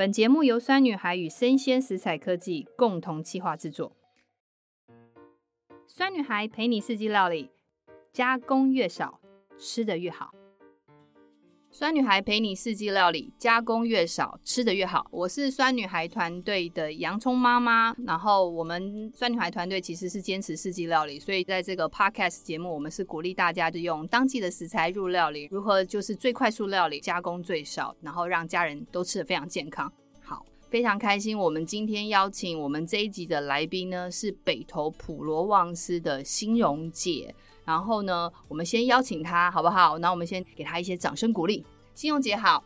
本节目由酸女孩与生鲜食材科技共同企划制作。酸女孩陪你四季料理，加工越少，吃的越好。酸女孩陪你四季料理，加工越少，吃得越好。我是酸女孩团队的洋葱妈妈，然后我们酸女孩团队其实是坚持四季料理，所以在这个 podcast 节目，我们是鼓励大家就用当季的食材入料理，如何就是最快速料理，加工最少，然后让家人都吃得非常健康。好，非常开心，我们今天邀请我们这一集的来宾呢是北投普罗旺斯的新荣姐。然后呢，我们先邀请她，好不好？那我们先给她一些掌声鼓励。欣蓉姐好，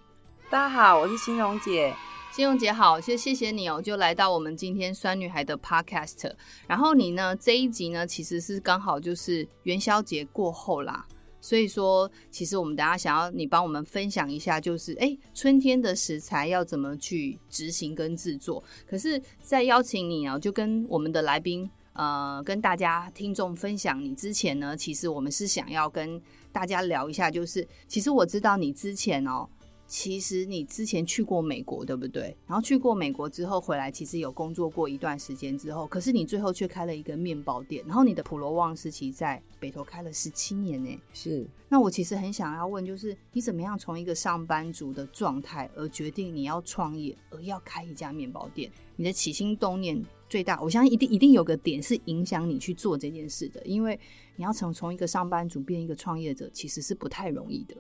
大家好，我是欣荣姐。欣蓉姐好，谢谢谢你哦，就来到我们今天酸女孩的 podcast。然后你呢，这一集呢，其实是刚好就是元宵节过后啦，所以说，其实我们等下想要你帮我们分享一下，就是哎，春天的食材要怎么去执行跟制作。可是，在邀请你啊，就跟我们的来宾。呃，跟大家听众分享你之前呢，其实我们是想要跟大家聊一下，就是其实我知道你之前哦，其实你之前去过美国，对不对？然后去过美国之后回来，其实有工作过一段时间之后，可是你最后却开了一个面包店，然后你的普罗旺斯其实在北投开了十七年呢。是，那我其实很想要问，就是你怎么样从一个上班族的状态，而决定你要创业，而要开一家面包店？你的起心动念？最大，我相信一定一定有个点是影响你去做这件事的，因为你要从从一个上班族变一个创业者，其实是不太容易的。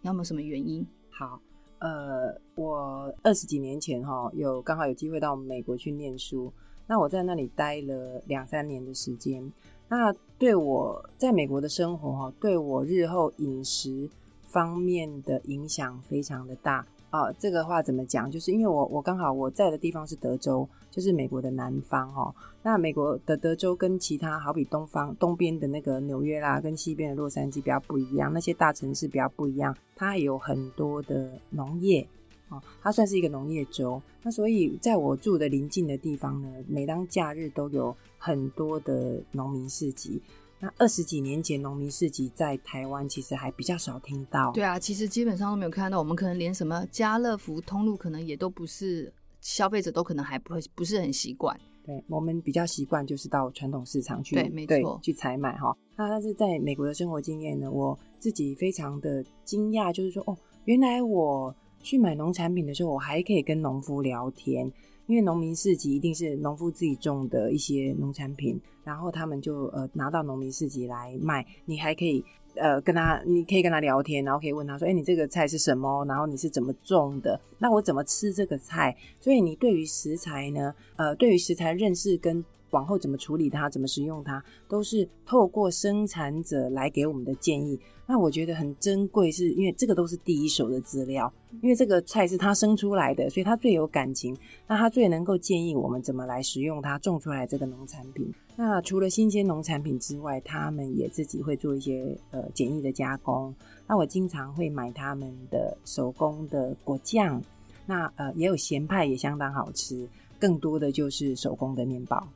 你有没有什么原因？好，呃，我二十几年前哈，有刚好有机会到美国去念书，那我在那里待了两三年的时间，那对我在美国的生活哈，对我日后饮食方面的影响非常的大。啊、哦，这个话怎么讲？就是因为我我刚好我在的地方是德州，就是美国的南方哦。那美国的德州跟其他好比东方东边的那个纽约啦，跟西边的洛杉矶比较不一样，那些大城市比较不一样，它有很多的农业哦，它算是一个农业州。那所以在我住的邻近的地方呢，每当假日都有很多的农民市集。那二十几年前，农民市集在台湾其实还比较少听到。对啊，其实基本上都没有看到。我们可能连什么家乐福通路，可能也都不是消费者都可能还不会不是很习惯。对，我们比较习惯就是到传统市场去，对，没错，去采买哈。那但是在美国的生活经验呢，我自己非常的惊讶，就是说哦，原来我去买农产品的时候，我还可以跟农夫聊天。因为农民市集一定是农夫自己种的一些农产品，然后他们就呃拿到农民市集来卖，你还可以呃跟他，你可以跟他聊天，然后可以问他说，哎，你这个菜是什么？然后你是怎么种的？那我怎么吃这个菜？所以你对于食材呢，呃，对于食材认识跟。往后怎么处理它，怎么使用它，都是透过生产者来给我们的建议。那我觉得很珍贵，是因为这个都是第一手的资料，因为这个菜是他生出来的，所以他最有感情，那他最能够建议我们怎么来使用它种出来这个农产品。那除了新鲜农产品之外，他们也自己会做一些呃简易的加工。那我经常会买他们的手工的果酱，那呃也有咸派，也相当好吃。更多的就是手工的面包。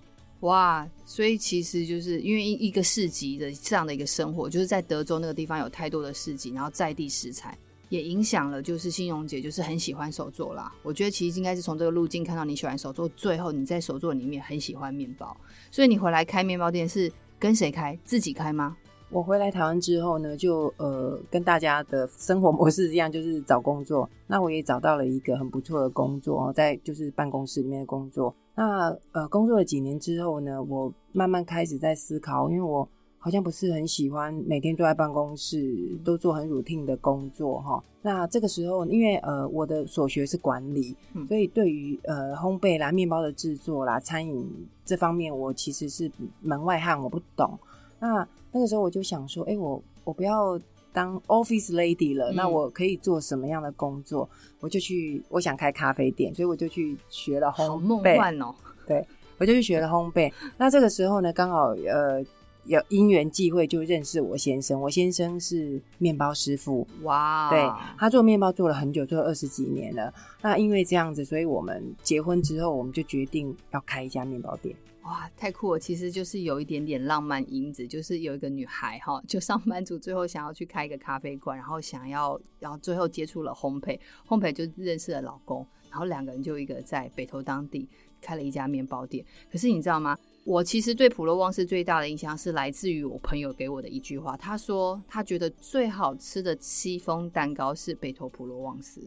哇，所以其实就是因为一一个市集的这样的一个生活，就是在德州那个地方有太多的市集，然后在地食材也影响了，就是欣蓉姐就是很喜欢手作啦。我觉得其实应该是从这个路径看到你喜欢手作，最后你在手作里面很喜欢面包，所以你回来开面包店是跟谁开？自己开吗？我回来台湾之后呢，就呃跟大家的生活模式一样，就是找工作。那我也找到了一个很不错的工作，在就是办公室里面的工作。那呃，工作了几年之后呢，我慢慢开始在思考，因为我好像不是很喜欢每天坐在办公室都做很 routine 的工作哈。那这个时候，因为呃我的所学是管理，所以对于呃烘焙啦、面包的制作啦、餐饮这方面，我其实是门外汉，我不懂。那那个时候我就想说，哎，我我不要。当 office lady 了，那我可以做什么样的工作？嗯、我就去，我想开咖啡店，所以我就去学了烘焙。好梦幻哦！对，我就去学了烘焙。那这个时候呢，刚好呃有因缘际会，就认识我先生。我先生是面包师傅，哇，对，他做面包做了很久，做了二十几年了。那因为这样子，所以我们结婚之后，我们就决定要开一家面包店。哇，太酷了！其实就是有一点点浪漫因子，就是有一个女孩哈，就上班族最后想要去开一个咖啡馆，然后想要，然后最后接触了烘焙，烘焙就认识了老公，然后两个人就一个在北投当地开了一家面包店。可是你知道吗？我其实对普罗旺斯最大的印象是来自于我朋友给我的一句话，他说他觉得最好吃的戚风蛋糕是北投普罗旺斯。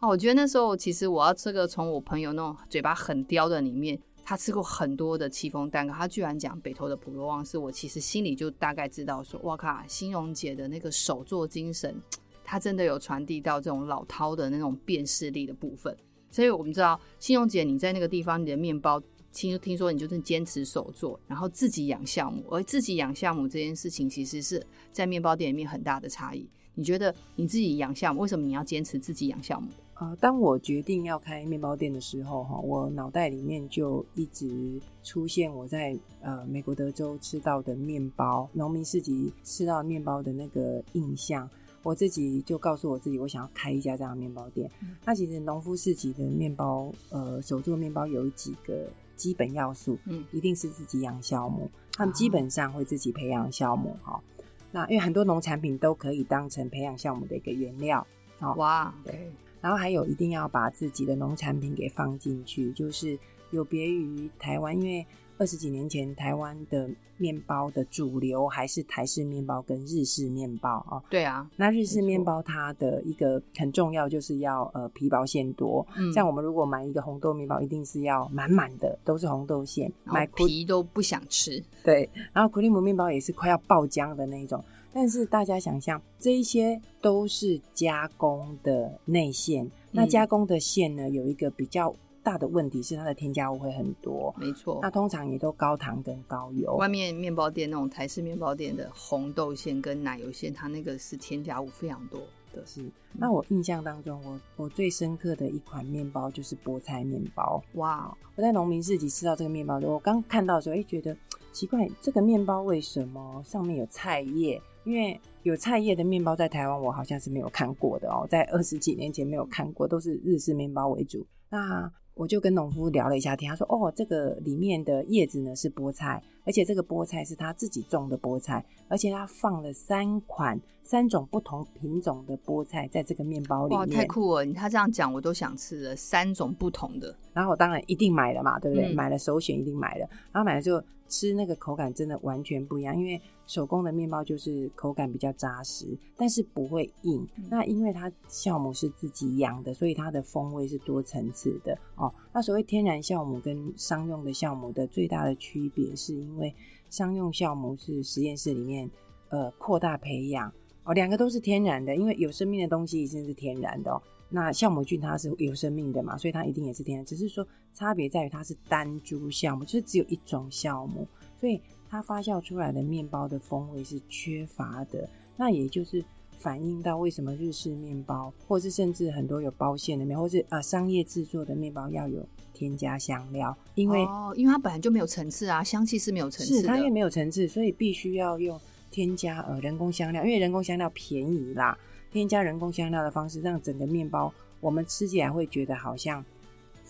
啊，我觉得那时候其实我要这个从我朋友那种嘴巴很刁的里面，他吃过很多的戚风蛋糕，他居然讲北投的普罗旺斯，我其实心里就大概知道说，哇靠，欣荣姐的那个手作精神，他真的有传递到这种老饕的那种辨识力的部分。所以我们知道，欣荣姐你在那个地方，你的面包。听听说你就是坚持手做，然后自己养酵母，而自己养酵母这件事情，其实是在面包店里面很大的差异。你觉得你自己养酵母，为什么你要坚持自己养酵母？呃，当我决定要开面包店的时候，哈，我脑袋里面就一直出现我在呃美国德州吃到的面包，农民市集吃到面包的那个印象。我自己就告诉我自己，我想要开一家这样的面包店。嗯、那其实农夫市集的面包，呃，手做面包有几个。基本要素，嗯，一定是自己养酵母，他们基本上会自己培养酵母哈、哦。那因为很多农产品都可以当成培养酵母的一个原料，哦、哇，对。然后还有一定要把自己的农产品给放进去，就是有别于台湾，因为。二十几年前，台湾的面包的主流还是台式面包跟日式面包啊。对啊，那日式面包它的一个很重要就是要呃皮薄馅多。嗯，像我们如果买一个红豆面包，一定是要满满的都是红豆馅，买皮都不想吃。对，然后克里姆面包也是快要爆浆的那种。但是大家想象，这一些都是加工的内馅，那加工的馅呢，有一个比较。大的问题是它的添加物会很多，没错。那通常也都高糖跟高油。外面面包店那种台式面包店的红豆馅跟奶油馅，它那个是添加物非常多的。是。那我印象当中，我我最深刻的一款面包就是菠菜面包。哇！我在农民市集吃到这个面包，我刚看到的时候，哎，觉得奇怪，这个面包为什么上面有菜叶？因为有菜叶的面包在台湾我好像是没有看过的哦，在二十几年前没有看过，都是日式面包为主。那我就跟农夫聊了一下天，他说：“哦，这个里面的叶子呢是菠菜，而且这个菠菜是他自己种的菠菜，而且他放了三款三种不同品种的菠菜在这个面包里面。哇，太酷了！他这样讲我都想吃了，三种不同的。然后我当然一定买了嘛，对不对？嗯、买了首选一定买了，然后买了之后吃那个口感真的完全不一样，因为。”手工的面包就是口感比较扎实，但是不会硬。嗯、那因为它酵母是自己养的，所以它的风味是多层次的哦。那所谓天然酵母跟商用的酵母的最大的区别，是因为商用酵母是实验室里面呃扩大培养哦，两个都是天然的，因为有生命的东西一定是天然的哦。那酵母菌它是有生命的嘛，所以它一定也是天然，只是说差别在于它是单株酵母，就是只有一种酵母，所以。它发酵出来的面包的风味是缺乏的，那也就是反映到为什么日式面包，或是甚至很多有包馅的面，或是啊商业制作的面包要有添加香料，因为哦，因为它本来就没有层次啊，香气是没有层次的，是它因为没有层次，所以必须要用添加呃人工香料，因为人工香料便宜啦，添加人工香料的方式让整个面包我们吃起来会觉得好像。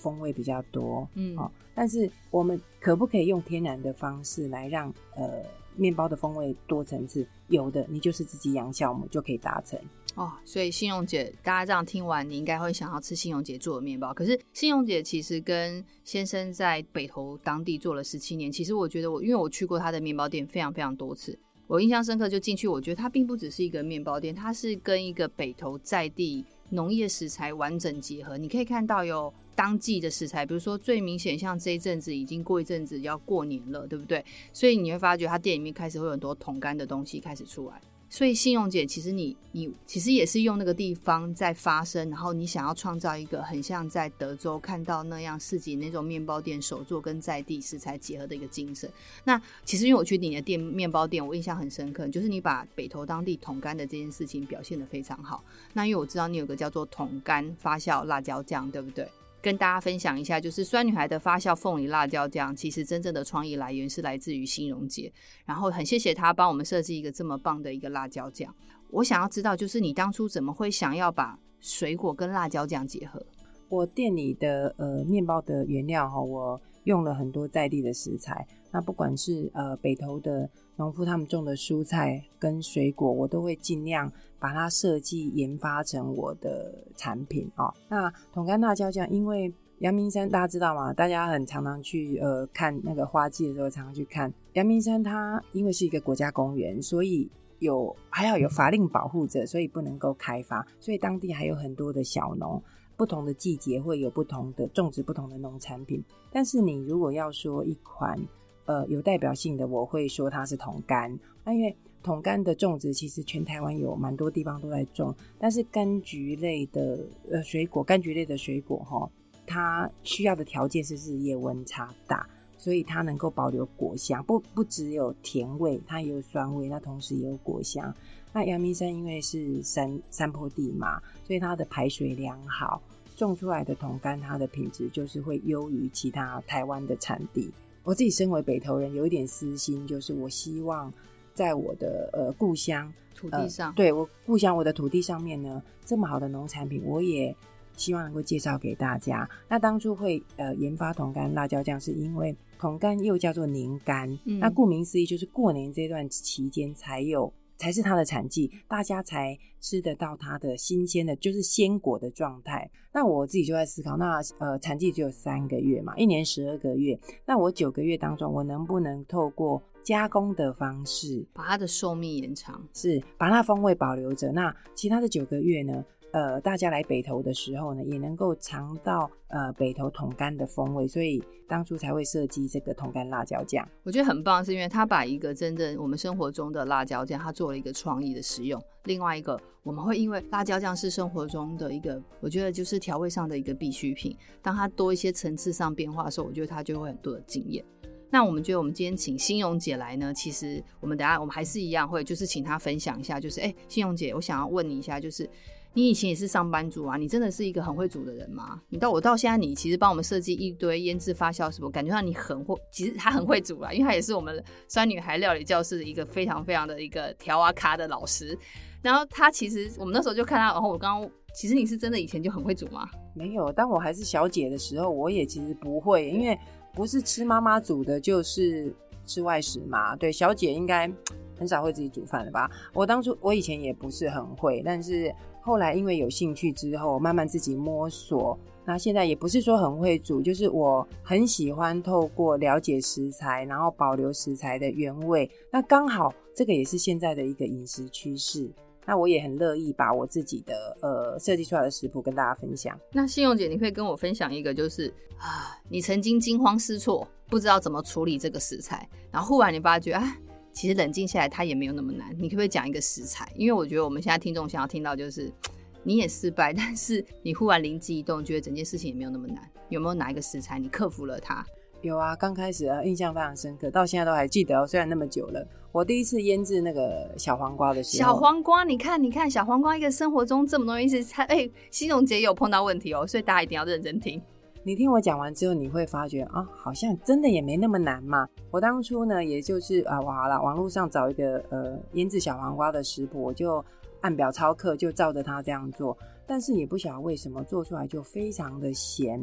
风味比较多，嗯，哦，但是我们可不可以用天然的方式来让呃面包的风味多层次？有的，你就是自己养酵母就可以达成哦。所以信用姐，大家这样听完，你应该会想要吃信用姐做的面包。可是信用姐其实跟先生在北投当地做了十七年，其实我觉得我因为我去过他的面包店非常非常多次，我印象深刻就进去，我觉得它并不只是一个面包店，它是跟一个北投在地农业食材完整结合。你可以看到有。当季的食材，比如说最明显，像这一阵子已经过一阵子要过年了，对不对？所以你会发觉，他店里面开始会有很多桶干的东西开始出来。所以信用姐，其实你你其实也是用那个地方在发声，然后你想要创造一个很像在德州看到那样市集那种面包店手作跟在地食材结合的一个精神。那其实因为我去你的店面包店，我印象很深刻，就是你把北投当地桶干的这件事情表现得非常好。那因为我知道你有个叫做桶干发酵辣椒酱，对不对？跟大家分享一下，就是酸女孩的发酵凤梨辣椒酱，其实真正的创意来源是来自于欣荣姐，然后很谢谢她帮我们设计一个这么棒的一个辣椒酱。我想要知道，就是你当初怎么会想要把水果跟辣椒酱结合？我店里的呃面包的原料哈，我用了很多在地的食材。那不管是呃北投的农夫他们种的蔬菜跟水果，我都会尽量把它设计研发成我的产品哦。那桶干辣椒酱，因为阳明山大家知道吗？大家很常常去呃看那个花季的时候，常常去看阳明山。它因为是一个国家公园，所以有还要有法令保护着，所以不能够开发。所以当地还有很多的小农。不同的季节会有不同的种植不同的农产品，但是你如果要说一款呃有代表性的，我会说它是桶柑。那因为桶柑的种植其实全台湾有蛮多地方都在种，但是柑橘类的呃水果，柑橘类的水果哈，它需要的条件是日夜温差大，所以它能够保留果香，不不只有甜味，它也有酸味，那同时也有果香。那阳明山因为是山山坡地嘛，所以它的排水良好，种出来的桶柑它的品质就是会优于其他台湾的产地。我自己身为北投人，有一点私心，就是我希望在我的呃故乡土地上，呃、对我故乡我的土地上面呢，这么好的农产品，我也希望能够介绍给大家。那当初会呃研发桶柑辣椒酱，是因为桶柑又叫做年柑，嗯、那顾名思义就是过年这段期间才有。才是它的产季，大家才吃得到它的新鲜的，就是鲜果的状态。那我自己就在思考，那呃产季只有三个月嘛，一年十二个月，那我九个月当中，我能不能透过加工的方式，把它的寿命延长？是，把它风味保留着。那其他的九个月呢？呃，大家来北投的时候呢，也能够尝到呃北投桶干的风味，所以当初才会设计这个桶干辣椒酱。我觉得很棒，是因为他把一个真正我们生活中的辣椒酱，他做了一个创意的使用。另外一个，我们会因为辣椒酱是生活中的一个，我觉得就是调味上的一个必需品。当它多一些层次上变化的时候，我觉得它就会很多的经验。那我们觉得我们今天请欣咏姐来呢，其实我们等下我们还是一样会就是请她分享一下，就是哎，欣咏姐，我想要问你一下，就是。你以前也是上班族啊？你真的是一个很会煮的人吗？你到我到现在，你其实帮我们设计一堆腌制发酵，什么？感觉上你很会，其实他很会煮啊，因为他也是我们酸女孩料理教室的一个非常非常的一个调啊咖的老师。然后他其实我们那时候就看他，然后我刚刚其实你是真的以前就很会煮吗？没有，当我还是小姐的时候，我也其实不会，因为不是吃妈妈煮的，就是吃外食嘛。对，小姐应该很少会自己煮饭的吧？我当初我以前也不是很会，但是。后来因为有兴趣之后，慢慢自己摸索。那现在也不是说很会煮，就是我很喜欢透过了解食材，然后保留食材的原味。那刚好这个也是现在的一个饮食趋势。那我也很乐意把我自己的呃设计出来的食谱跟大家分享。那信用姐，你可以跟我分享一个，就是啊，你曾经惊慌失措，不知道怎么处理这个食材，然后忽然你发觉啊。其实冷静下来，它也没有那么难。你可不可以讲一个食材？因为我觉得我们现在听众想要听到就是 你也失败，但是你忽然灵机一动，觉得整件事情也没有那么难。有没有哪一个食材你克服了它？有啊，刚开始啊，印象非常深刻，到现在都还记得哦。虽然那么久了，我第一次腌制那个小黄瓜的时候，小黄瓜，你看，你看，小黄瓜，一个生活中这么多意思，它哎，欣荣姐有碰到问题哦，所以大家一定要认真听。你听我讲完之后，你会发觉啊，好像真的也没那么难嘛。我当初呢，也就是啊，我好了，网络上找一个呃腌制小黄瓜的食谱，我就按表操课，就照着它这样做。但是也不晓得为什么做出来就非常的咸。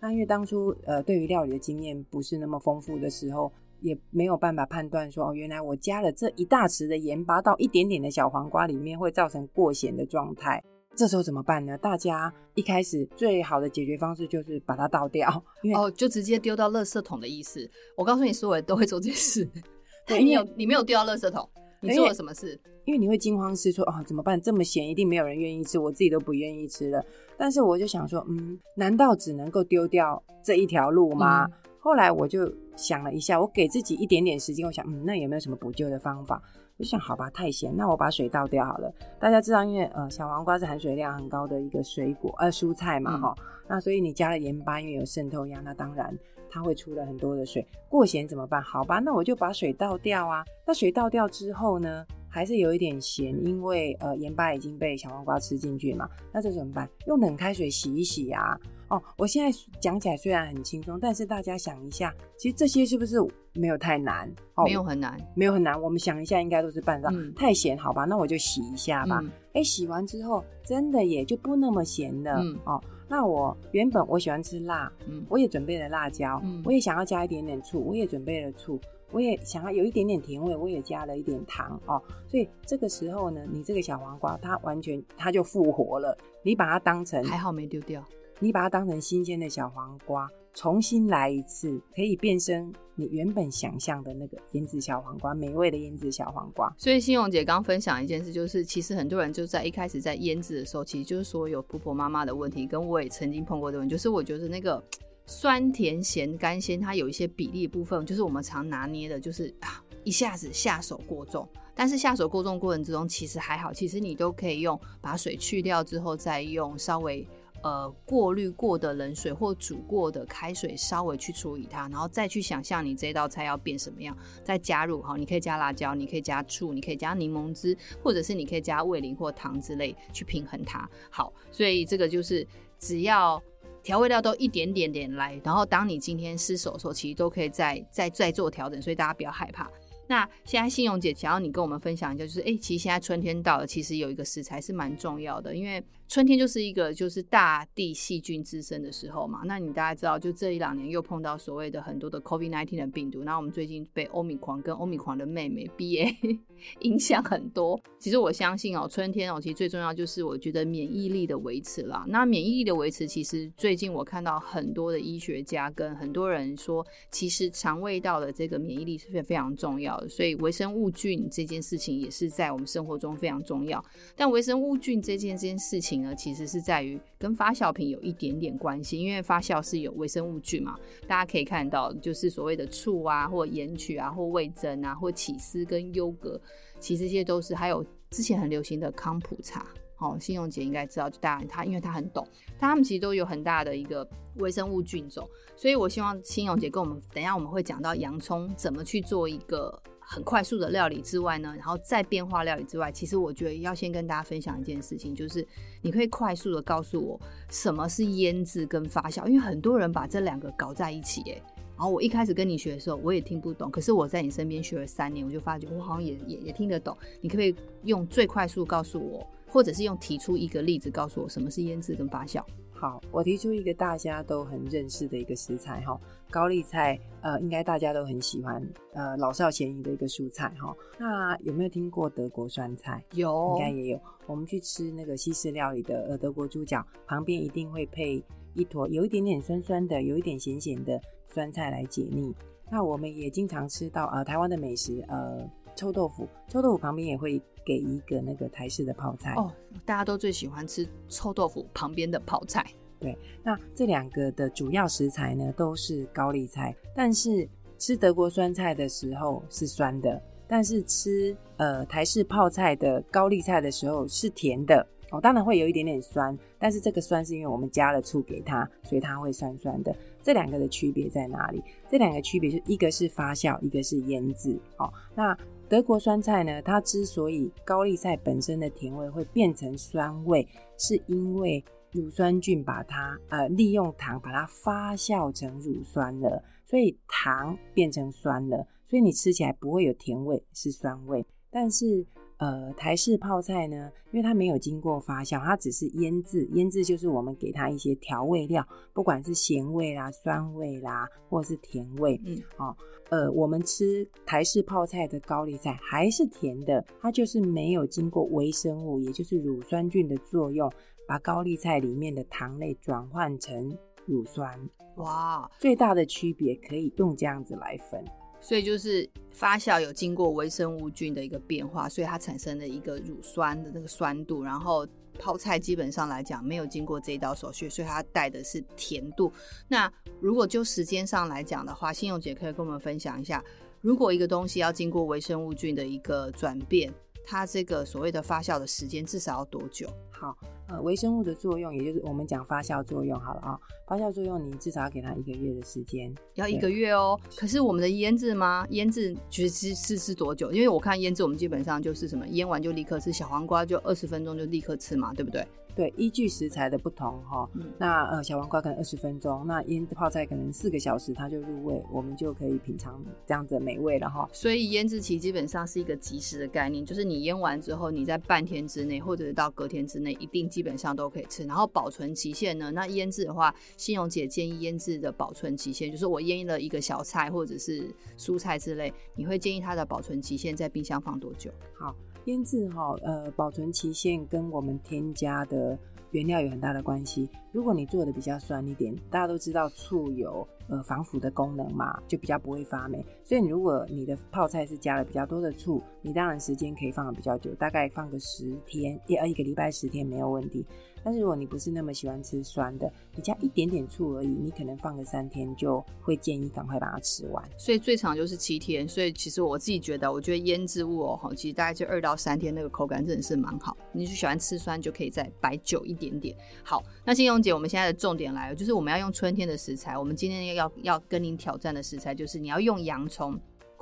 那因为当初呃对于料理的经验不是那么丰富的时候，也没有办法判断说哦，原来我加了这一大匙的盐巴到一点点的小黄瓜里面会造成过咸的状态。这时候怎么办呢？大家一开始最好的解决方式就是把它倒掉，因为哦，就直接丢到垃圾桶的意思。我告诉你，所有人都会做这件事。对，你有你没有丢到垃圾桶，你做了什么事？因为你会惊慌失措哦，怎么办？这么咸，一定没有人愿意吃，我自己都不愿意吃了。但是我就想说，嗯，难道只能够丢掉这一条路吗？嗯。后来我就想了一下，我给自己一点点时间，我想，嗯，那有没有什么补救的方法？就想好吧，太咸，那我把水倒掉好了。大家知道，因为呃小黄瓜是含水量很高的一个水果呃蔬菜嘛哈、嗯，那所以你加了盐巴，因为有渗透压，那当然它会出了很多的水。过咸怎么办？好吧，那我就把水倒掉啊。那水倒掉之后呢，还是有一点咸，因为呃盐巴已经被小黄瓜吃进去嘛。那这怎么办？用冷开水洗一洗啊。哦，我现在讲起来虽然很轻松，但是大家想一下，其实这些是不是没有太难？哦，没有很难，没有很难。我们想一下，应该都是办法。嗯，太咸，好吧，那我就洗一下吧。哎，嗯，洗完之后真的也就不那么咸了。嗯，哦，那我原本我喜欢吃辣，嗯我也准备了辣椒，嗯我也想要加一点点醋，我也准备了醋，我也想要有一点点甜味，我也加了一点糖哦。所以这个时候呢，你这个小黄瓜它完全它就复活了，你把它当成还好没丢掉。你把它当成新鲜的小黄瓜，重新来一次，可以变身你原本想象的那个腌制小黄瓜，美味的腌制小黄瓜。所以欣咏姐刚分享一件事，就是其实很多人就在一开始在腌制的时候，其实就是说有婆婆妈妈的问题，跟我也曾经碰过的问题，就是我觉得那个酸甜咸甘鲜，它有一些比例部分，就是我们常拿捏的，就是啊一下子下手过重。但是下手过重过程之中，其实还好，其实你都可以用把水去掉之后，再用稍微。呃，过滤过的冷水或煮过的开水，稍微去处理它，然后再去想象你这道菜要变什么样，再加入哈，你可以加辣椒，你可以加醋，你可以加柠檬汁，或者是你可以加味淋或糖之类去平衡它。好，所以这个就是只要调味料都一点点点来，然后当你今天失手的时候，其实都可以再再再做调整，所以大家不要害怕。那现在信用姐想要你跟我们分享一下，就是哎、其实现在春天到了，其实有一个食材是蛮重要的，因为春天就是一个就是大地细菌滋生的时候嘛。那你大家知道，就这一两年又碰到所谓的很多的 COVID-19 的病毒，那我们最近被欧米狂跟欧米狂的妹妹 BA 影响很多。其实我相信哦、春天哦、其实最重要就是我觉得免疫力的维持啦。那免疫力的维持，其实最近我看到很多的医学家跟很多人说，其实肠胃道的这个免疫力是非非常重要所以微生物菌这件事情也是在我们生活中非常重要。但微生物菌这件这件事情呢，其实是在于跟发酵品有一点点关系，因为发酵是有微生物菌嘛。大家可以看到，就是所谓的醋啊，或盐曲啊，或味增啊，或起司跟优格，其实这些都是。还有之前很流行的康普茶，哦，欣咏姐应该知道，就大家他因为他很懂，他们其实都有很大的一个微生物菌种。所以我希望欣咏姐跟我们等一下我们会讲到洋葱怎么去做一个。很快速的料理之外呢，然后再变化料理之外，其实我觉得要先跟大家分享一件事情，就是你可以快速的告诉我什么是腌制跟发酵，因为很多人把这两个搞在一起，哎，然后我一开始跟你学的时候，我也听不懂，可是我在你身边学了三年，我就发觉我好像也也也听得懂。你可不可以用最快速告诉我，或者是用提出一个例子告诉我什么是腌制跟发酵？好，我提出一个大家都很认识的一个食材哈，高丽菜，呃，应该大家都很喜欢，呃，老少咸宜的一个蔬菜哈。那有没有听过德国酸菜？有，应该也有。我们去吃那个西式料理的呃德国猪脚，旁边一定会配一坨有一点点酸酸的，有一点咸咸的酸菜来解腻。那我们也经常吃到呃台湾的美食，呃臭豆腐，臭豆腐旁边也会。给一个那个台式的泡菜哦，大家都最喜欢吃臭豆腐旁边的泡菜。对，那这两个的主要食材呢都是高丽菜，但是吃德国酸菜的时候是酸的，但是吃呃台式泡菜的高丽菜的时候是甜的哦。当然会有一点点酸，但是这个酸是因为我们加了醋给它，所以它会酸酸的。这两个的区别在哪里？这两个区别是一个是发酵，一个是腌制。哦，那。德国酸菜呢，它之所以高丽菜本身的甜味会变成酸味，是因为乳酸菌把它呃利用糖把它发酵成乳酸了，所以糖变成酸了，所以你吃起来不会有甜味，是酸味，但是。呃，台式泡菜呢，因为它没有经过发酵，它只是腌制。腌制就是我们给它一些调味料，不管是咸味啦、酸味啦，或者是甜味。嗯，哦，呃，我们吃台式泡菜的高丽菜还是甜的，它就是没有经过微生物，也就是乳酸菌的作用，把高丽菜里面的糖类转换成乳酸。哇，最大的区别可以用这样子来分。所以就是发酵有经过微生物菌的一个变化，所以它产生了一个乳酸的那个酸度。然后泡菜基本上来讲没有经过这一道手续，所以它带的是甜度。那如果就时间上来讲的话，信用姐可以跟我们分享一下，如果一个东西要经过微生物菌的一个转变，它这个所谓的发酵的时间至少要多久？好。呃，微生物的作用，也就是我们讲发酵作用，好了啊、哦，发酵作用你至少要给它一个月的时间，要一个月哦。可是我们的腌制吗？腌制其实是是多久？因为我看腌制，我们基本上就是什么腌完就立刻吃，小黄瓜就二十分钟就立刻吃嘛，对不对？对，依据食材的不同哈，嗯、那呃小黄瓜可能二十分钟，那腌泡菜可能四个小时它就入味，我们就可以品尝这样子的美味了哈。所以腌制期基本上是一个即时的概念，就是你腌完之后，你在半天之内或者是到隔天之内，一定基本上都可以吃。然后保存期限呢，那腌制的话，信荣姐建议腌制的保存期限，就是我腌了一个小菜或者是蔬菜之类，你会建议它的保存期限在冰箱放多久？好。腌制哈，呃，保存期限跟我们添加的原料有很大的关系。如果你做的比较酸一点，大家都知道醋有呃防腐的功能嘛，就比较不会发霉。所以如果你的泡菜是加了比较多的醋，你当然时间可以放的比较久，大概放个十天，一呃一个礼拜十天没有问题。但是如果你不是那么喜欢吃酸的，你加一点点醋而已，你可能放个三天就会建议赶快把它吃完。所以最长就是七天。所以其实我自己觉得，我觉得腌制物哦，哈，其实大概就二到三天，那个口感真的是蛮好。你就喜欢吃酸，就可以再摆久一点点。好，那信用姐，我们现在的重点来了，就是我们要用春天的食材。我们今天要要跟您挑战的食材，就是你要用洋葱。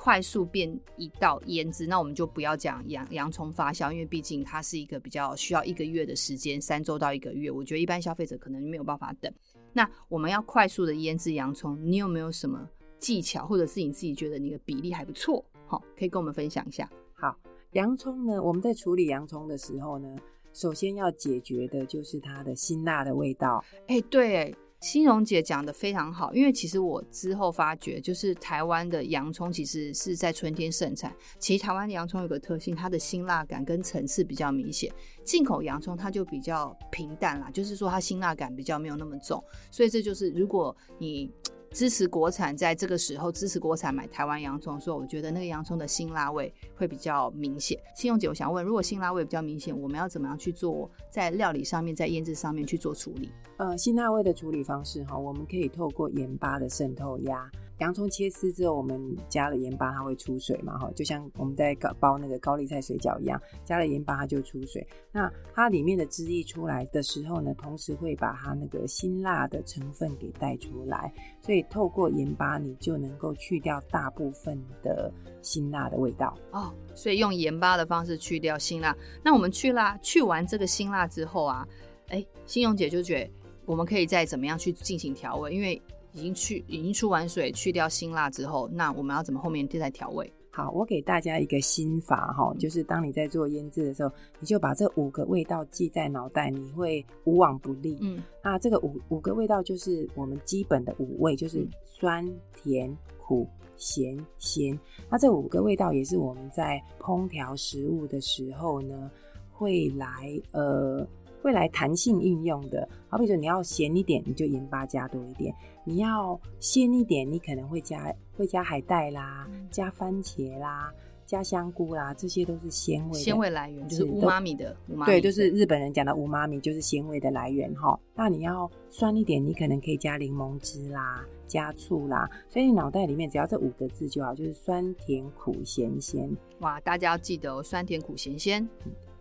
快速变一道腌制，那我们就不要讲洋洋葱发酵，因为毕竟它是一个比较需要一个月的时间，三周到一个月，我觉得一般消费者可能没有办法等。那我们要快速的腌制洋葱，你有没有什么技巧，或者是你自己觉得你的比例还不错，好，可以跟我们分享一下。好，洋葱呢，我们在处理洋葱的时候呢，首先要解决的就是它的辛辣的味道。哎、欸，对。欣荣姐讲的非常好，因为其实我之后发觉，就是台湾的洋葱其实是在春天盛产。其实台湾的洋葱有个特性，它的辛辣感跟层次比较明显。进口洋葱它就比较平淡啦，就是说它辛辣感比较没有那么重。所以这就是如果你。支持国产，在这个时候支持国产买台湾洋葱，所以我觉得那个洋葱的辛辣味会比较明显。信用姐，我想问，如果辛辣味比较明显，我们要怎么样去做在料理上面，在腌制上面去做处理？呃，辛辣味的处理方式哈，我们可以透过盐巴的渗透压。洋葱切丝之后，我们加了盐巴，它会出水嘛？哈，就像我们在搞包那个高丽菜水饺一样，加了盐巴它就出水。那它里面的汁液出来的时候呢，同时会把它那个辛辣的成分给带出来，所以透过盐巴，你就能够去掉大部分的辛辣的味道哦。所以用盐巴的方式去掉辛辣。那我们去辣去完这个辛辣之后啊，哎，欣荣姐就觉得我们可以再怎么样去进行调味，因为。已经去已经出完水，去掉辛辣之后，那我们要怎么后面再调味？好，我给大家一个心法哈，就是当你在做腌制的时候，你就把这五个味道记在脑袋，你会无往不利。嗯，那这个五五个味道就是我们基本的五味，就是酸、甜、苦、咸、咸。那这五个味道也是我们在烹调食物的时候呢，会来呃。会来弹性运用的，好比说你要咸一点，你就盐巴加多一点；你要鲜一点，你可能会加会加海带啦，加番茄啦，加香菇啦，这些都是鲜味鲜味来源，就是乌妈咪的。对，就是日本人讲的乌妈咪，就是鲜味的来源哈。那你要酸一点，你可能可以加柠檬汁啦，加醋啦。所以你脑袋里面只要这五个字就好，就是酸甜苦咸鲜。哇，大家要记得哦，酸甜苦咸鲜。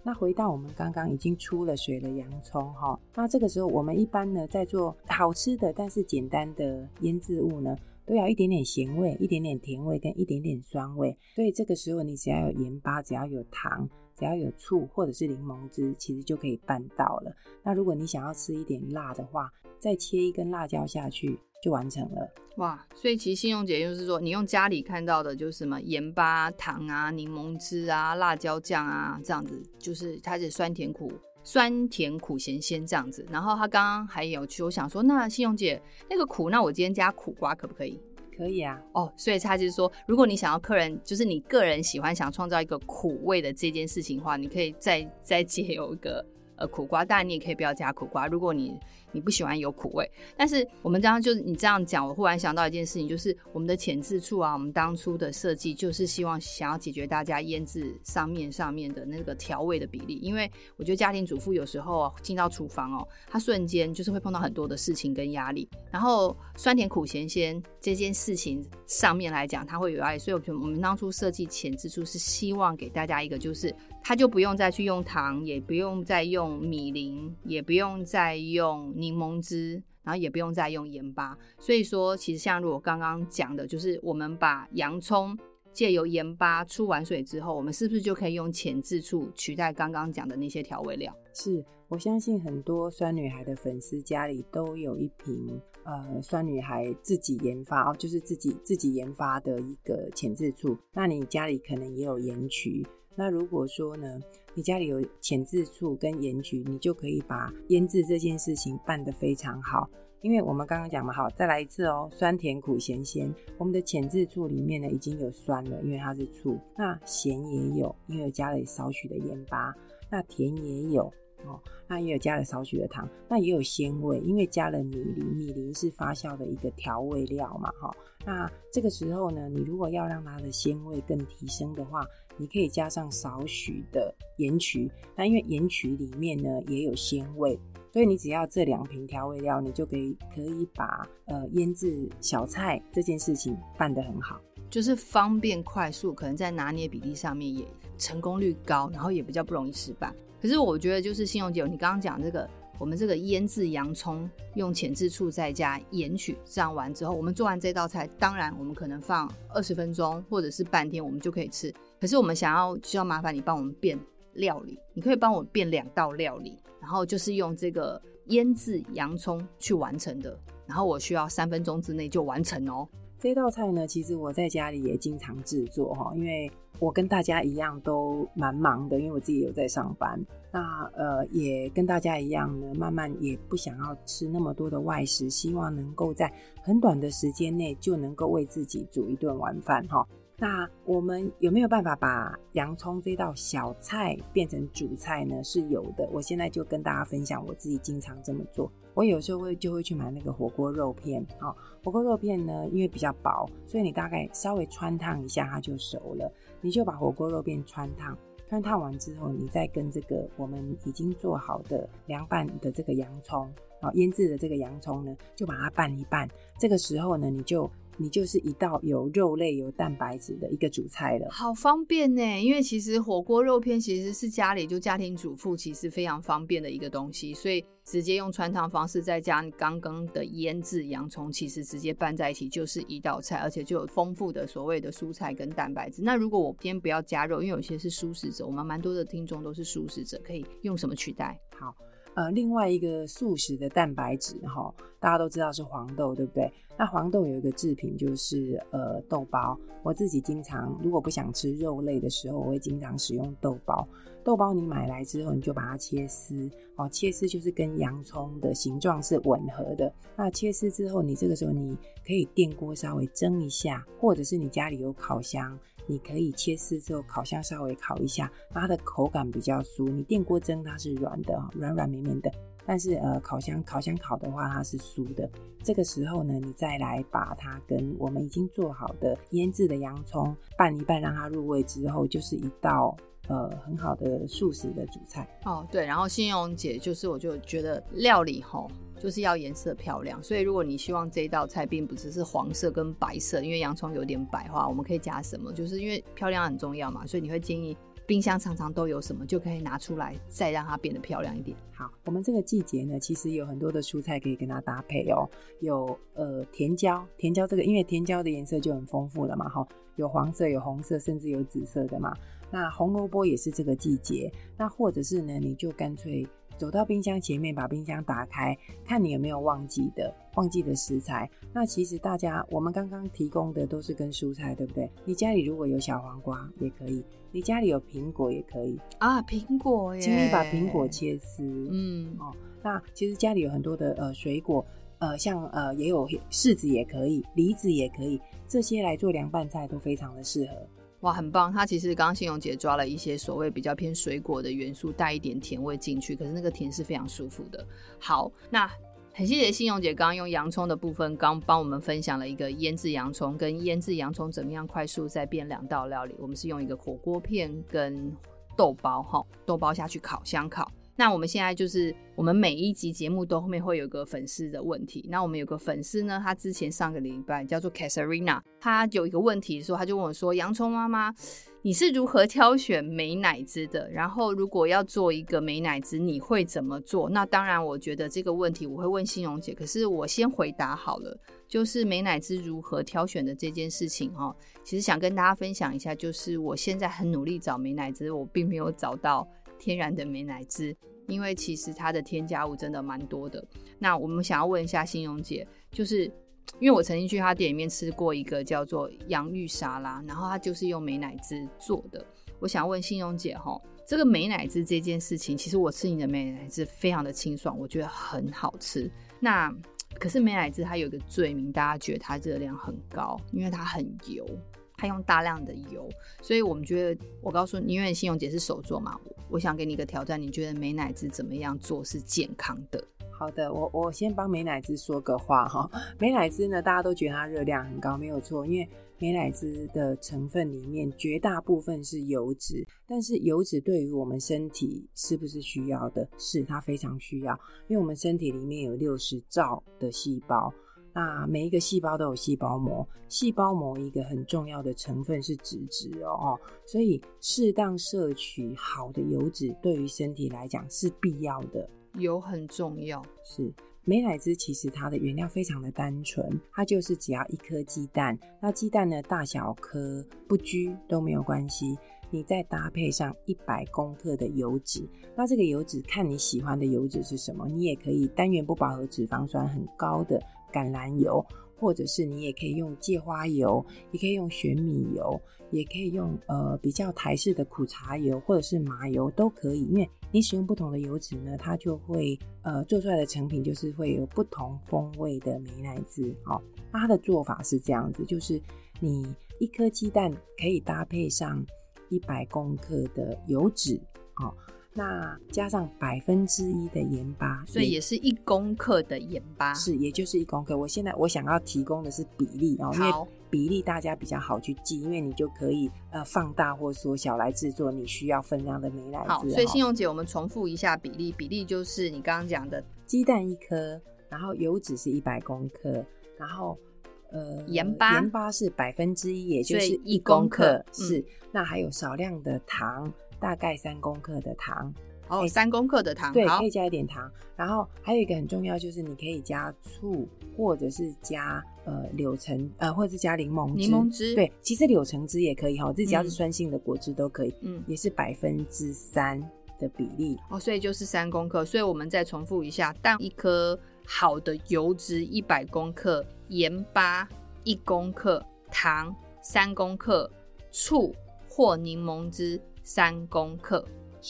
那回到我们刚刚已经出了水的洋葱哈，那这个时候我们一般呢在做好吃的但是简单的腌制物呢，都要一点点咸味、一点点甜味跟一点点酸味。所以这个时候你只要有盐巴、只要有糖、只要有醋或者是柠檬汁，其实就可以办到了。那如果你想要吃一点辣的话，再切一根辣椒下去。就完成了哇！所以其实信用姐就是说，你用家里看到的，就是什么盐巴、糖啊、柠檬汁啊、辣椒酱啊，这样子，就是它是酸甜苦、酸甜苦咸鲜这样子。然后他刚刚还有去，我想说，那信用姐那个苦，那我今天加苦瓜可不可以？可以啊。哦，所以他就是说，如果你想要客人，就是你个人喜欢想创造一个苦味的这件事情的话，你可以再再借有一个呃苦瓜，当然你也可以不要加苦瓜，如果你。你不喜欢有苦味，但是我们刚刚就是你这样讲，我忽然想到一件事情，就是我们的浅渍醋啊，我们当初的设计就是希望想要解决大家腌制上面上面的那个调味的比例，因为我觉得家庭主妇有时候啊进到厨房哦，他瞬间就是会碰到很多的事情跟压力，然后酸甜苦咸鲜这件事情上面来讲，它会有压力，所以我觉得我们当初设计浅渍醋是希望给大家一个就是。他就不用再去用糖，也不用再用米林，也不用再用柠檬汁，然后也不用再用盐巴。所以说，其实像如果刚刚讲的，就是我们把洋葱借由盐巴出完水之后，我们是不是就可以用浅渍醋取代刚刚讲的那些调味料？是，我相信很多酸女孩的粉丝家里都有一瓶呃酸女孩自己研发哦，就是自己自己研发的一个浅渍醋。那你家里可能也有盐曲。那如果说呢，你家里有浅渍醋跟盐焗，你就可以把腌制这件事情办得非常好。因为我们刚刚讲嘛，好，再来一次哦，酸甜苦咸鲜。我们的浅渍醋里面呢已经有酸了，因为它是醋。那咸也有，因为加了少许的盐巴。那甜也有哦，那也有加了少许的糖。那也有鲜味，因为加了米磷，米磷是发酵的一个调味料嘛，哈。那这个时候呢，你如果要让它的鲜味更提升的话，你可以加上少许的盐曲。那因为盐曲里面呢也有鲜味。所以你只要这两瓶调味料，你就可以可以把呃腌制小菜这件事情办得很好，就是方便快速，可能在拿捏比例上面也成功率高，然后也比较不容易失败。可是我觉得就是信用姐，你刚刚讲这个，我们这个腌制洋葱用浅渍醋再加盐曲，这样完之后，我们做完这道菜，当然我们可能放二十分钟或者是半天，我们就可以吃。可是我们想要需要麻烦你帮我们变料理，你可以帮我变两道料理。然后就是用这个腌制洋葱去完成的，然后我需要三分钟之内就完成哦。这道菜呢，其实我在家里也经常制作哈，因为我跟大家一样都蛮忙的，因为我自己有在上班。那呃，也跟大家一样呢，慢慢也不想要吃那么多的外食，希望能够在很短的时间内就能够为自己煮一顿晚饭哈。那我们有没有办法把洋葱这道小菜变成主菜呢？是有的。我现在就跟大家分享，我自己经常这么做。我有时候会就会去买那个火锅肉片，好，火锅肉片呢，因为比较薄，所以你大概稍微穿烫一下它就熟了。你就把火锅肉片穿烫，穿烫完之后，你再跟这个我们已经做好的凉拌的这个洋葱，啊，腌制的这个洋葱呢，就把它拌一拌。这个时候呢，你就。你就是一道有肉类、有蛋白质的一个主菜了，好方便呢。因为其实火锅肉片其实是家里就家庭主妇其实非常方便的一个东西，所以直接用穿烫方式再加刚刚的腌制洋葱，其实直接拌在一起就是一道菜，而且就有丰富的所谓的蔬菜跟蛋白质。那如果我今天不要加肉，因为有些是素食者，我们蛮多的听众都是素食者，可以用什么取代？好。呃，另外一个素食的蛋白质哈，大家都知道是黄豆，对不对？那黄豆有一个制品就是呃豆包，我自己经常如果不想吃肉类的时候，我会经常使用豆包。豆包你买来之后，你就把它切丝哦，切丝就是跟洋葱的形状是吻合的。那切丝之后，你这个时候你可以电锅稍微蒸一下，或者是你家里有烤箱，你可以切丝之后烤箱稍微烤一下，它的口感比较酥。你电锅蒸它是软的，软软绵绵的，但是呃烤箱烤箱烤的话它是酥的。这个时候呢，你再来把它跟我们已经做好的腌制的洋葱拌一拌，让它入味之后，就是一道。呃，很好的素食的主菜哦，对。然后信用姐就是，我就觉得料理吼就是要颜色漂亮，所以如果你希望这一道菜并不只是黄色跟白色，因为洋葱有点白话，我们可以加什么？就是因为漂亮很重要嘛，所以你会建议冰箱常常都有什么，就可以拿出来再让它变得漂亮一点。好，我们这个季节呢，其实有很多的蔬菜可以跟它搭配哦。有呃甜椒，甜椒这个因为甜椒的颜色就很丰富了嘛，哈，有黄色，有红色，甚至有紫色的嘛。那红萝卜也是这个季节，那或者是呢，你就干脆走到冰箱前面，把冰箱打开，看你有没有忘记的忘记的食材。那其实大家我们刚刚提供的都是跟蔬菜，对不对？你家里如果有小黄瓜也可以，你家里有苹果也可以啊，苹果耶，请你把苹果切丝，嗯哦。那其实家里有很多的呃水果，呃像呃也有柿子也可以，梨子也可以，这些来做凉拌菜都非常的适合。哇，很棒！它其实刚刚信用姐抓了一些所谓比较偏水果的元素，带一点甜味进去，可是那个甜是非常舒服的。好，那很谢谢信用姐刚刚用洋葱的部分，刚帮我们分享了一个腌制洋葱跟腌制洋葱怎么样快速再变两道料理。我们是用一个火锅片跟豆包哈，豆包下去烤箱烤。那我们现在就是，我们每一集节目都后面会有个粉丝的问题。那我们有个粉丝呢，他之前上个礼拜叫做 Casarina，他有一个问题的时候，他就问我说：“洋葱妈妈，你是如何挑选美乃滋的？然后如果要做一个美乃滋，你会怎么做？”那当然，我觉得这个问题我会问欣荣姐，可是我先回答好了，就是美乃滋如何挑选的这件事情哈。其实想跟大家分享一下，就是我现在很努力找美乃滋，我并没有找到。天然的美乃滋，因为其实它的添加物真的蛮多的。那我们想要问一下欣荣姐，就是因为我曾经去他店里面吃过一个叫做洋芋沙拉，然后它就是用美乃滋做的。我想问欣荣姐哈，这个美乃滋这件事情，其实我吃你的美奶滋非常的清爽，我觉得很好吃。那可是美乃滋它有一个罪名，大家觉得它热量很高，因为它很油。它用大量的油，所以我们觉得，我告诉你，因为信用姐是手作嘛，我想给你一个挑战，你觉得美乃滋怎么样做是健康的？好的，我我先帮美乃滋说个话哈。美乃滋呢，大家都觉得它热量很高，没有错，因为美乃滋的成分里面绝大部分是油脂，但是油脂对于我们身体是不是需要的？是，它非常需要，因为我们身体里面有六十兆的细胞。那每一个细胞都有细胞膜，细胞膜一个很重要的成分是脂质哦，所以适当摄取好的油脂对于身体来讲是必要的。油很重要，是美乃滋其实它的原料非常的单纯，它就是只要一颗鸡蛋，那鸡蛋呢大小颗不拘都没有关系，你再搭配上一百公克的油脂，那这个油脂看你喜欢的油脂是什么，你也可以单元不饱和脂肪酸很高的。橄榄油，或者是你也可以用芥花油，也可以用玄米油，也可以用呃比较台式的苦茶油，或者是麻油都可以。因为你使用不同的油脂呢，它就会呃做出来的成品就是会有不同风味的美乃滋。哦，它的做法是这样子，就是你一颗鸡蛋可以搭配上一百公克的油脂，哦。那加上百分之一的盐巴，所以也是一公克的盐巴，是，也就是一公克。我现在我想要提供的是比例哦，因为比例大家比较好去记，因为你就可以呃放大或缩小来制作你需要分量的美乃滋。好，所以信用姐，我们重复一下比例，比例就是你刚刚讲的鸡蛋一颗，然后油脂是一百公克，然后呃盐巴盐巴是百分之一，也就是一公克，公克是、嗯。那还有少量的糖。大概三公克的糖哦，三公克的糖，对，可以加一点糖。然后还有一个很重要，就是你可以加醋，或者是加呃柳橙，呃，或者是加柠檬汁。柠檬汁，对，其实柳橙汁也可以哈，这只要是酸性的果汁都可以。嗯，也是百分之三的比例哦，所以就是三公克。所以我们再重复一下：蛋一颗，好的油脂一百公克，盐巴一公克，糖三公克，醋或柠檬汁。三公克，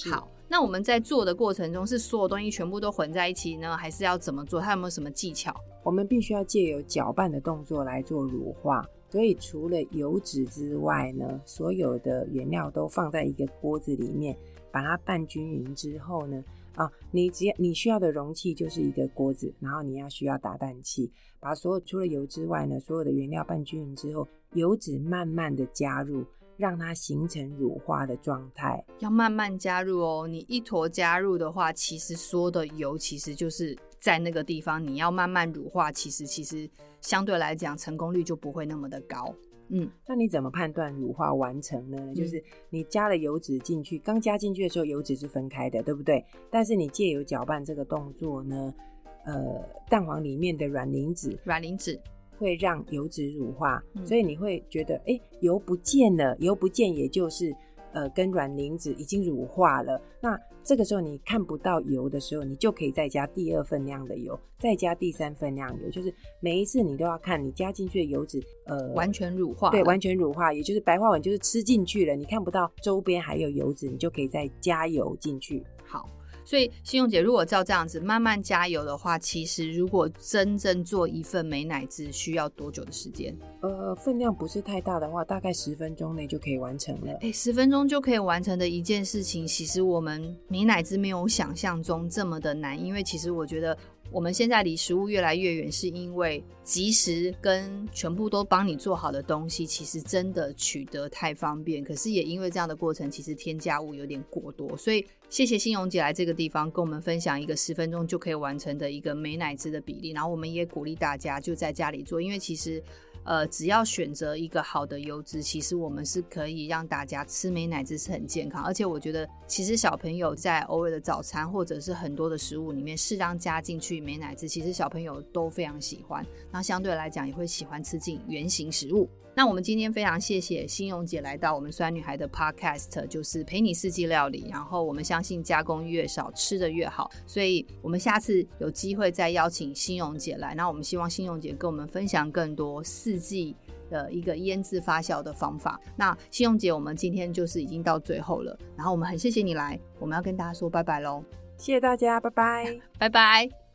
好。那我们在做的过程中，是所有东西全部都混在一起呢，还是要怎么做？它有没有什么技巧？我们必须要借由搅拌的动作来做乳化。所以除了油脂之外呢，所有的原料都放在一个锅子里面，把它拌均匀之后呢，啊，你只要你需要的容器就是一个锅子，然后你要需要打蛋器，把所有除了油之外呢，所有的原料拌均匀之后，油脂慢慢的加入。让它形成乳化的状态，要慢慢加入哦。你一坨加入的话，其实所有的油其实就是在那个地方，你要慢慢乳化，其实其实相对来讲成功率就不会那么的高。嗯，那你怎么判断乳化完成呢？就是你加了油脂进去，刚加进去的时候油脂是分开的，对不对？但是你借由搅拌这个动作呢，呃，蛋黄里面的软磷脂，软磷脂。会让油脂乳化，所以你会觉得，哎、欸，油不见了，油不见，也就是，呃，跟卵磷脂已经乳化了。那这个时候你看不到油的时候，你就可以再加第二份量的油，再加第三份量油，就是每一次你都要看你加进去的油脂，呃，完全乳化，对，完全乳化，也就是白话文就是吃进去了，你看不到周边还有油脂，你就可以再加油进去。好。所以，信用姐，如果照这样子慢慢加油的话，其实如果真正做一份美乃滋，需要多久的时间？呃，分量不是太大的话，大概十分钟内就可以完成了。哎、欸，十分钟就可以完成的一件事情，其实我们美乃滋没有想象中这么的难，因为其实我觉得。我们现在离食物越来越远，是因为即时跟全部都帮你做好的东西，其实真的取得太方便。可是也因为这样的过程，其实添加物有点过多。所以谢谢欣荣姐来这个地方跟我们分享一个十分钟就可以完成的一个美乃滋的比例，然后我们也鼓励大家就在家里做，因为其实。呃，只要选择一个好的油脂，其实我们是可以让大家吃美乃滋是很健康。而且我觉得，其实小朋友在偶尔的早餐或者是很多的食物里面适当加进去美乃滋，其实小朋友都非常喜欢。那相对来讲，也会喜欢吃进原型食物。那我们今天非常谢谢欣荣姐来到我们酸女孩的 Podcast，就是陪你四季料理。然后我们相信加工越少，吃的越好。所以我们下次有机会再邀请欣荣姐来。那我们希望欣荣姐跟我们分享更多四季的一个腌制发酵的方法。那欣荣姐，我们今天就是已经到最后了。然后我们很谢谢你来，我们要跟大家说拜拜喽。谢谢大家，拜拜，拜拜。